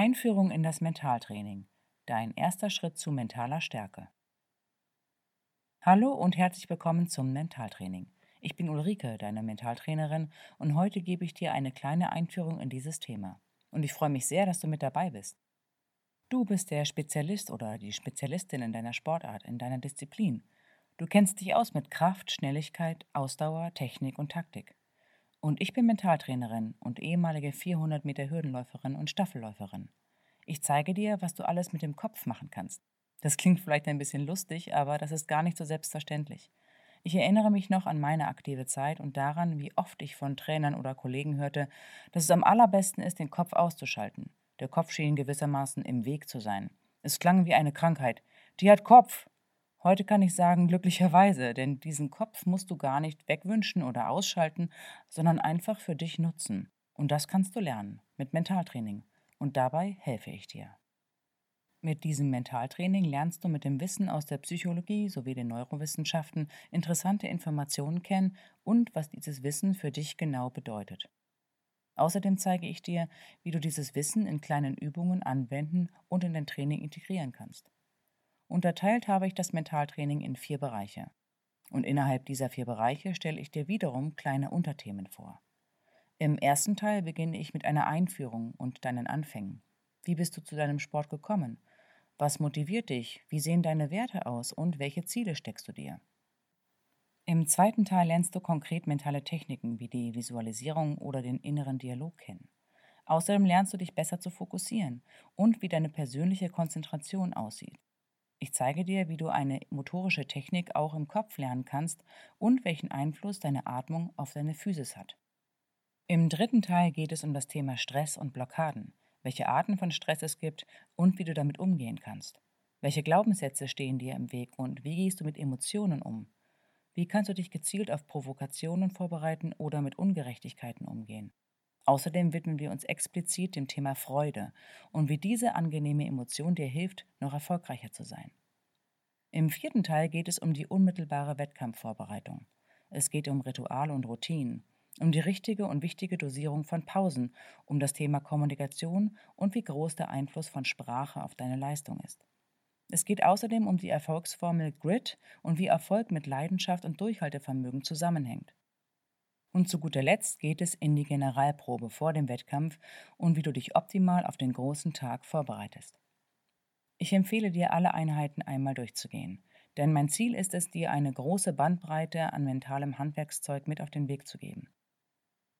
Einführung in das Mentaltraining. Dein erster Schritt zu mentaler Stärke. Hallo und herzlich willkommen zum Mentaltraining. Ich bin Ulrike, deine Mentaltrainerin, und heute gebe ich dir eine kleine Einführung in dieses Thema. Und ich freue mich sehr, dass du mit dabei bist. Du bist der Spezialist oder die Spezialistin in deiner Sportart, in deiner Disziplin. Du kennst dich aus mit Kraft, Schnelligkeit, Ausdauer, Technik und Taktik. Und ich bin Mentaltrainerin und ehemalige 400 Meter Hürdenläuferin und Staffelläuferin. Ich zeige dir, was du alles mit dem Kopf machen kannst. Das klingt vielleicht ein bisschen lustig, aber das ist gar nicht so selbstverständlich. Ich erinnere mich noch an meine aktive Zeit und daran, wie oft ich von Trainern oder Kollegen hörte, dass es am allerbesten ist, den Kopf auszuschalten. Der Kopf schien gewissermaßen im Weg zu sein. Es klang wie eine Krankheit. Die hat Kopf. Heute kann ich sagen, glücklicherweise, denn diesen Kopf musst du gar nicht wegwünschen oder ausschalten, sondern einfach für dich nutzen. Und das kannst du lernen mit Mentaltraining. Und dabei helfe ich dir. Mit diesem Mentaltraining lernst du mit dem Wissen aus der Psychologie sowie den Neurowissenschaften interessante Informationen kennen und was dieses Wissen für dich genau bedeutet. Außerdem zeige ich dir, wie du dieses Wissen in kleinen Übungen anwenden und in dein Training integrieren kannst. Unterteilt habe ich das Mentaltraining in vier Bereiche. Und innerhalb dieser vier Bereiche stelle ich dir wiederum kleine Unterthemen vor. Im ersten Teil beginne ich mit einer Einführung und deinen Anfängen. Wie bist du zu deinem Sport gekommen? Was motiviert dich? Wie sehen deine Werte aus? Und welche Ziele steckst du dir? Im zweiten Teil lernst du konkret mentale Techniken wie die Visualisierung oder den inneren Dialog kennen. Außerdem lernst du dich besser zu fokussieren und wie deine persönliche Konzentration aussieht. Ich zeige dir, wie du eine motorische Technik auch im Kopf lernen kannst und welchen Einfluss deine Atmung auf deine Physis hat. Im dritten Teil geht es um das Thema Stress und Blockaden welche Arten von Stress es gibt und wie du damit umgehen kannst. Welche Glaubenssätze stehen dir im Weg und wie gehst du mit Emotionen um? Wie kannst du dich gezielt auf Provokationen vorbereiten oder mit Ungerechtigkeiten umgehen? Außerdem widmen wir uns explizit dem Thema Freude und wie diese angenehme Emotion dir hilft, noch erfolgreicher zu sein. Im vierten Teil geht es um die unmittelbare Wettkampfvorbereitung. Es geht um Rituale und Routinen, um die richtige und wichtige Dosierung von Pausen, um das Thema Kommunikation und wie groß der Einfluss von Sprache auf deine Leistung ist. Es geht außerdem um die Erfolgsformel Grit und wie Erfolg mit Leidenschaft und Durchhaltevermögen zusammenhängt. Und zu guter Letzt geht es in die Generalprobe vor dem Wettkampf und wie du dich optimal auf den großen Tag vorbereitest. Ich empfehle dir, alle Einheiten einmal durchzugehen, denn mein Ziel ist es, dir eine große Bandbreite an mentalem Handwerkszeug mit auf den Weg zu geben.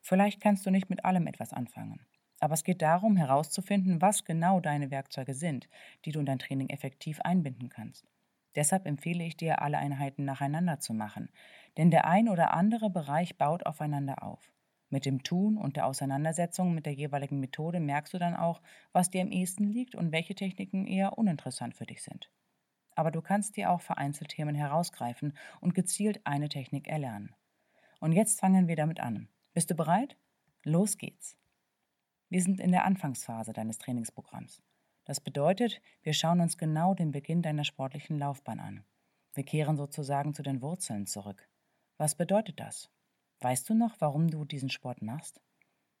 Vielleicht kannst du nicht mit allem etwas anfangen. Aber es geht darum, herauszufinden, was genau deine Werkzeuge sind, die du in dein Training effektiv einbinden kannst. Deshalb empfehle ich dir, alle Einheiten nacheinander zu machen, denn der ein oder andere Bereich baut aufeinander auf. Mit dem Tun und der Auseinandersetzung mit der jeweiligen Methode merkst du dann auch, was dir am ehesten liegt und welche Techniken eher uninteressant für dich sind. Aber du kannst dir auch vereinzelt Themen herausgreifen und gezielt eine Technik erlernen. Und jetzt fangen wir damit an. Bist du bereit? Los geht's. Wir sind in der Anfangsphase deines Trainingsprogramms. Das bedeutet, wir schauen uns genau den Beginn deiner sportlichen Laufbahn an. Wir kehren sozusagen zu den Wurzeln zurück. Was bedeutet das? Weißt du noch, warum du diesen Sport machst?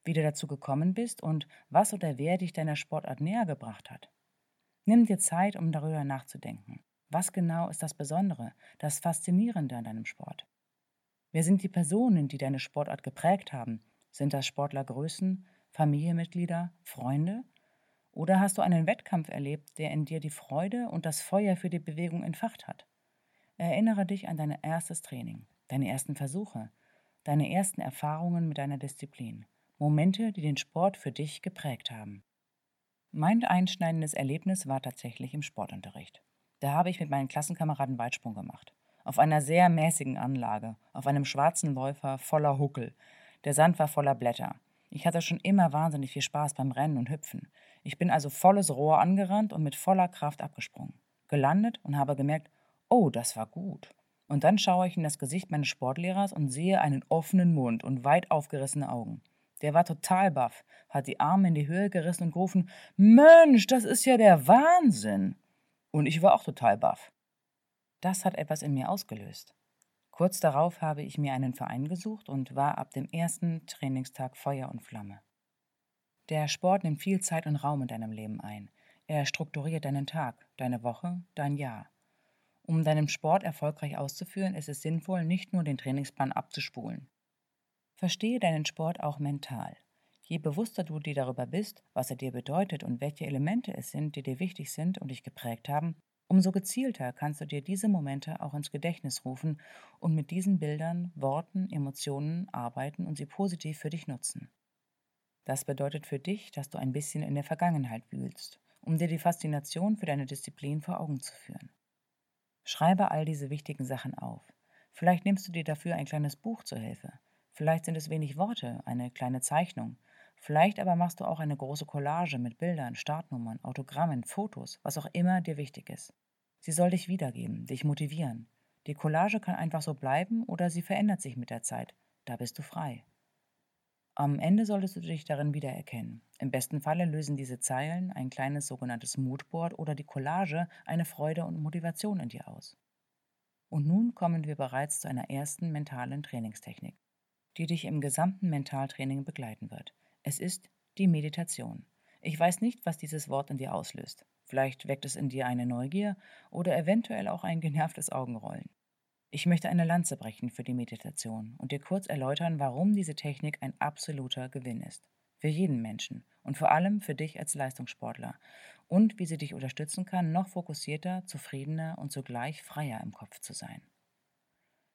Wie du dazu gekommen bist und was oder wer dich deiner Sportart näher gebracht hat? Nimm dir Zeit, um darüber nachzudenken. Was genau ist das Besondere, das Faszinierende an deinem Sport? Wer sind die Personen, die deine Sportart geprägt haben Sind das Sportlergrößen, Familienmitglieder, Freunde? Oder hast du einen Wettkampf erlebt, der in dir die Freude und das Feuer für die Bewegung entfacht hat? Erinnere dich an dein erstes Training, deine ersten Versuche, deine ersten Erfahrungen mit deiner Disziplin, Momente, die den Sport für dich geprägt haben. Mein einschneidendes Erlebnis war tatsächlich im Sportunterricht. Da habe ich mit meinen Klassenkameraden Weitsprung gemacht. Auf einer sehr mäßigen Anlage, auf einem schwarzen Läufer voller Huckel. Der Sand war voller Blätter. Ich hatte schon immer wahnsinnig viel Spaß beim Rennen und Hüpfen. Ich bin also volles Rohr angerannt und mit voller Kraft abgesprungen. Gelandet und habe gemerkt, oh, das war gut. Und dann schaue ich in das Gesicht meines Sportlehrers und sehe einen offenen Mund und weit aufgerissene Augen. Der war total baff, hat die Arme in die Höhe gerissen und gerufen: Mensch, das ist ja der Wahnsinn! Und ich war auch total baff. Das hat etwas in mir ausgelöst. Kurz darauf habe ich mir einen Verein gesucht und war ab dem ersten Trainingstag Feuer und Flamme. Der Sport nimmt viel Zeit und Raum in deinem Leben ein. Er strukturiert deinen Tag, deine Woche, dein Jahr. Um deinen Sport erfolgreich auszuführen, ist es sinnvoll, nicht nur den Trainingsplan abzuspulen. Verstehe deinen Sport auch mental. Je bewusster du dir darüber bist, was er dir bedeutet und welche Elemente es sind, die dir wichtig sind und dich geprägt haben, umso gezielter kannst du dir diese Momente auch ins Gedächtnis rufen und mit diesen Bildern, Worten, Emotionen arbeiten und sie positiv für dich nutzen. Das bedeutet für dich, dass du ein bisschen in der Vergangenheit wühlst, um dir die Faszination für deine Disziplin vor Augen zu führen. Schreibe all diese wichtigen Sachen auf. Vielleicht nimmst du dir dafür ein kleines Buch zur Hilfe. Vielleicht sind es wenig Worte, eine kleine Zeichnung. Vielleicht aber machst du auch eine große Collage mit Bildern, Startnummern, Autogrammen, Fotos, was auch immer dir wichtig ist. Sie soll dich wiedergeben, dich motivieren. Die Collage kann einfach so bleiben oder sie verändert sich mit der Zeit. Da bist du frei. Am Ende solltest du dich darin wiedererkennen. Im besten Falle lösen diese Zeilen, ein kleines sogenanntes Moodboard oder die Collage eine Freude und Motivation in dir aus. Und nun kommen wir bereits zu einer ersten mentalen Trainingstechnik die dich im gesamten Mentaltraining begleiten wird. Es ist die Meditation. Ich weiß nicht, was dieses Wort in dir auslöst. Vielleicht weckt es in dir eine Neugier oder eventuell auch ein genervtes Augenrollen. Ich möchte eine Lanze brechen für die Meditation und dir kurz erläutern, warum diese Technik ein absoluter Gewinn ist. Für jeden Menschen und vor allem für dich als Leistungssportler und wie sie dich unterstützen kann, noch fokussierter, zufriedener und zugleich freier im Kopf zu sein.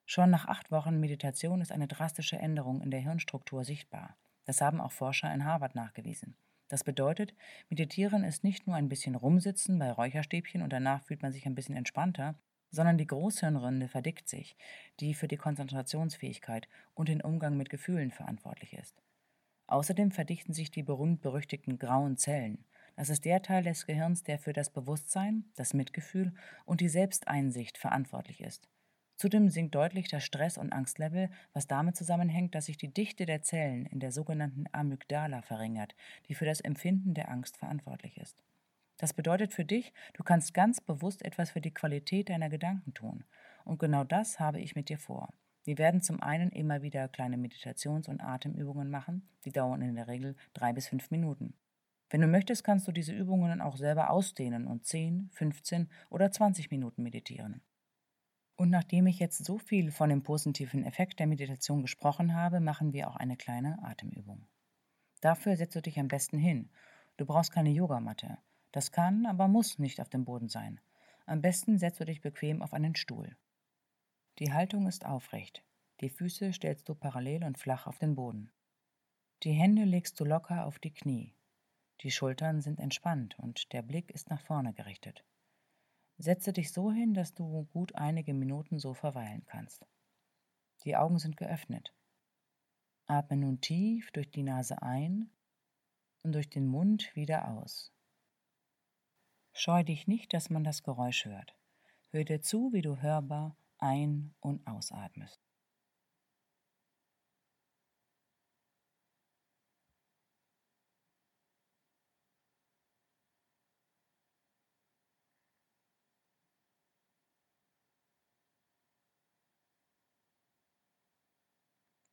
Schon nach acht Wochen Meditation ist eine drastische Änderung in der Hirnstruktur sichtbar. Das haben auch Forscher in Harvard nachgewiesen. Das bedeutet, meditieren ist nicht nur ein bisschen rumsitzen bei Räucherstäbchen und danach fühlt man sich ein bisschen entspannter, sondern die Großhirnrinde verdickt sich, die für die Konzentrationsfähigkeit und den Umgang mit Gefühlen verantwortlich ist. Außerdem verdichten sich die berühmt-berüchtigten grauen Zellen. Das ist der Teil des Gehirns, der für das Bewusstsein, das Mitgefühl und die Selbsteinsicht verantwortlich ist. Zudem sinkt deutlich das Stress- und Angstlevel, was damit zusammenhängt, dass sich die Dichte der Zellen in der sogenannten Amygdala verringert, die für das Empfinden der Angst verantwortlich ist. Das bedeutet für dich, du kannst ganz bewusst etwas für die Qualität deiner Gedanken tun. Und genau das habe ich mit dir vor. Wir werden zum einen immer wieder kleine Meditations- und Atemübungen machen, die dauern in der Regel drei bis fünf Minuten. Wenn du möchtest, kannst du diese Übungen auch selber ausdehnen und 10, 15 oder 20 Minuten meditieren. Und nachdem ich jetzt so viel von dem positiven Effekt der Meditation gesprochen habe, machen wir auch eine kleine Atemübung. Dafür setzt du dich am besten hin. Du brauchst keine Yogamatte. Das kann, aber muss nicht auf dem Boden sein. Am besten setzt du dich bequem auf einen Stuhl. Die Haltung ist aufrecht. Die Füße stellst du parallel und flach auf den Boden. Die Hände legst du locker auf die Knie. Die Schultern sind entspannt und der Blick ist nach vorne gerichtet. Setze dich so hin, dass du gut einige Minuten so verweilen kannst. Die Augen sind geöffnet. Atme nun tief durch die Nase ein und durch den Mund wieder aus. Scheu dich nicht, dass man das Geräusch hört. Hör dir zu, wie du hörbar ein- und ausatmest.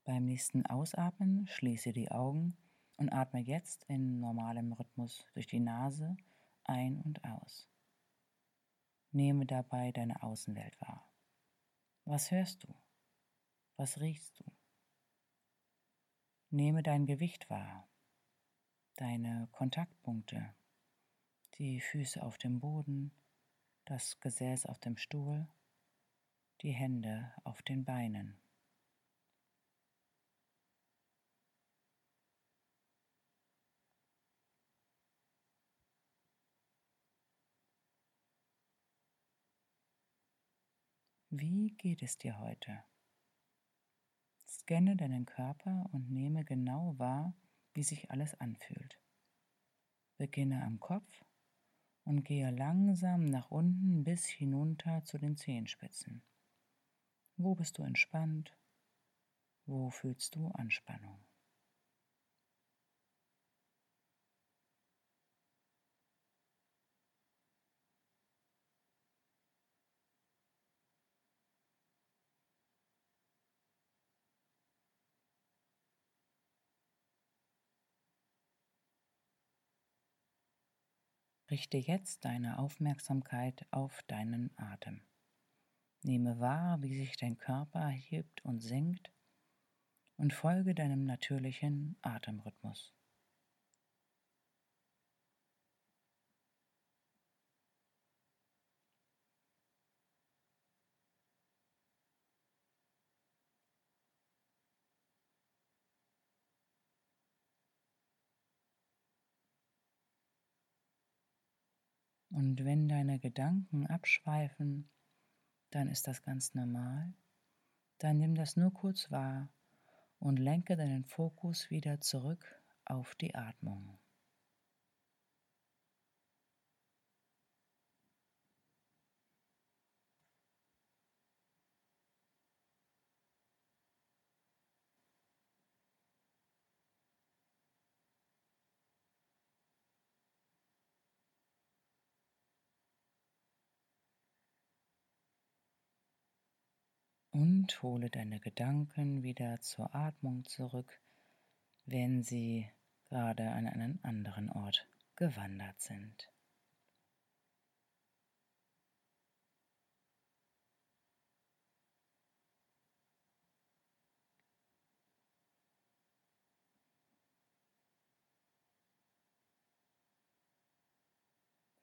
Beim nächsten Ausatmen schließe die Augen und atme jetzt in normalem Rhythmus durch die Nase ein und aus. Nehme dabei deine Außenwelt wahr. Was hörst du? Was riechst du? Nehme dein Gewicht wahr, deine Kontaktpunkte, die Füße auf dem Boden, das Gesäß auf dem Stuhl, die Hände auf den Beinen. Wie geht es dir heute? Scanne deinen Körper und nehme genau wahr, wie sich alles anfühlt. Beginne am Kopf und gehe langsam nach unten bis hinunter zu den Zehenspitzen. Wo bist du entspannt? Wo fühlst du Anspannung? Richte jetzt deine Aufmerksamkeit auf deinen Atem. Nehme wahr, wie sich dein Körper hebt und senkt und folge deinem natürlichen Atemrhythmus. Und wenn deine Gedanken abschweifen, dann ist das ganz normal. Dann nimm das nur kurz wahr und lenke deinen Fokus wieder zurück auf die Atmung. Und hole deine Gedanken wieder zur Atmung zurück, wenn sie gerade an einen anderen Ort gewandert sind.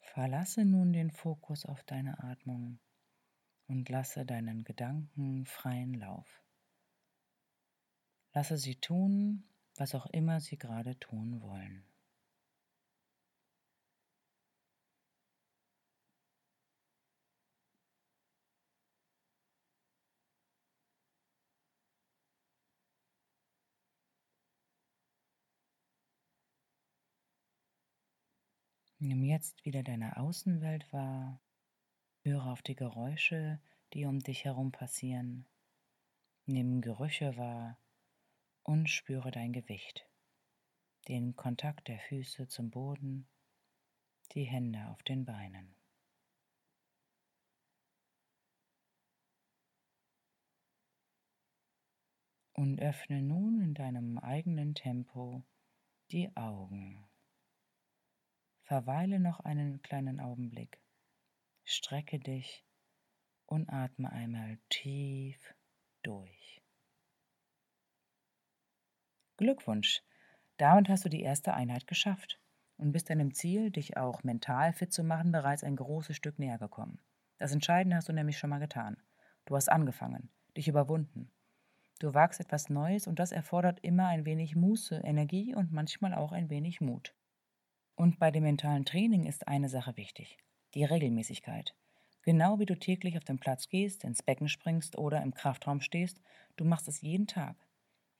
Verlasse nun den Fokus auf deine Atmung und lasse deinen Gedanken freien Lauf. Lasse sie tun, was auch immer sie gerade tun wollen. Nimm jetzt wieder deine Außenwelt wahr Höre auf die Geräusche, die um dich herum passieren. Nimm Gerüche wahr und spüre dein Gewicht, den Kontakt der Füße zum Boden, die Hände auf den Beinen. Und öffne nun in deinem eigenen Tempo die Augen. Verweile noch einen kleinen Augenblick strecke dich und atme einmal tief durch. Glückwunsch, damit hast du die erste Einheit geschafft und bist deinem Ziel, dich auch mental fit zu machen, bereits ein großes Stück näher gekommen. Das Entscheidende hast du nämlich schon mal getan. Du hast angefangen, dich überwunden. Du wagst etwas Neues und das erfordert immer ein wenig Muße, Energie und manchmal auch ein wenig Mut. Und bei dem mentalen Training ist eine Sache wichtig die Regelmäßigkeit. Genau wie du täglich auf den Platz gehst, ins Becken springst oder im Kraftraum stehst, du machst es jeden Tag.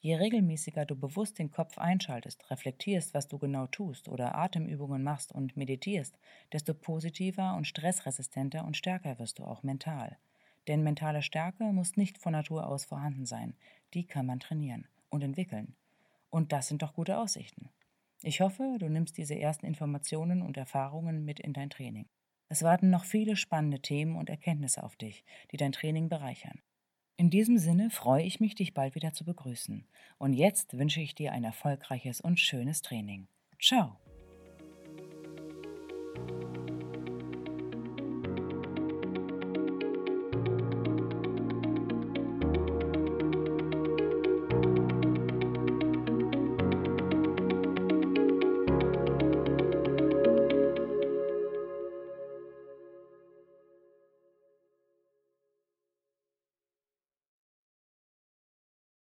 Je regelmäßiger du bewusst den Kopf einschaltest, reflektierst, was du genau tust oder Atemübungen machst und meditierst, desto positiver und stressresistenter und stärker wirst du auch mental. Denn mentale Stärke muss nicht von Natur aus vorhanden sein, die kann man trainieren und entwickeln. Und das sind doch gute Aussichten. Ich hoffe, du nimmst diese ersten Informationen und Erfahrungen mit in dein Training. Es warten noch viele spannende Themen und Erkenntnisse auf dich, die dein Training bereichern. In diesem Sinne freue ich mich, dich bald wieder zu begrüßen. Und jetzt wünsche ich dir ein erfolgreiches und schönes Training. Ciao!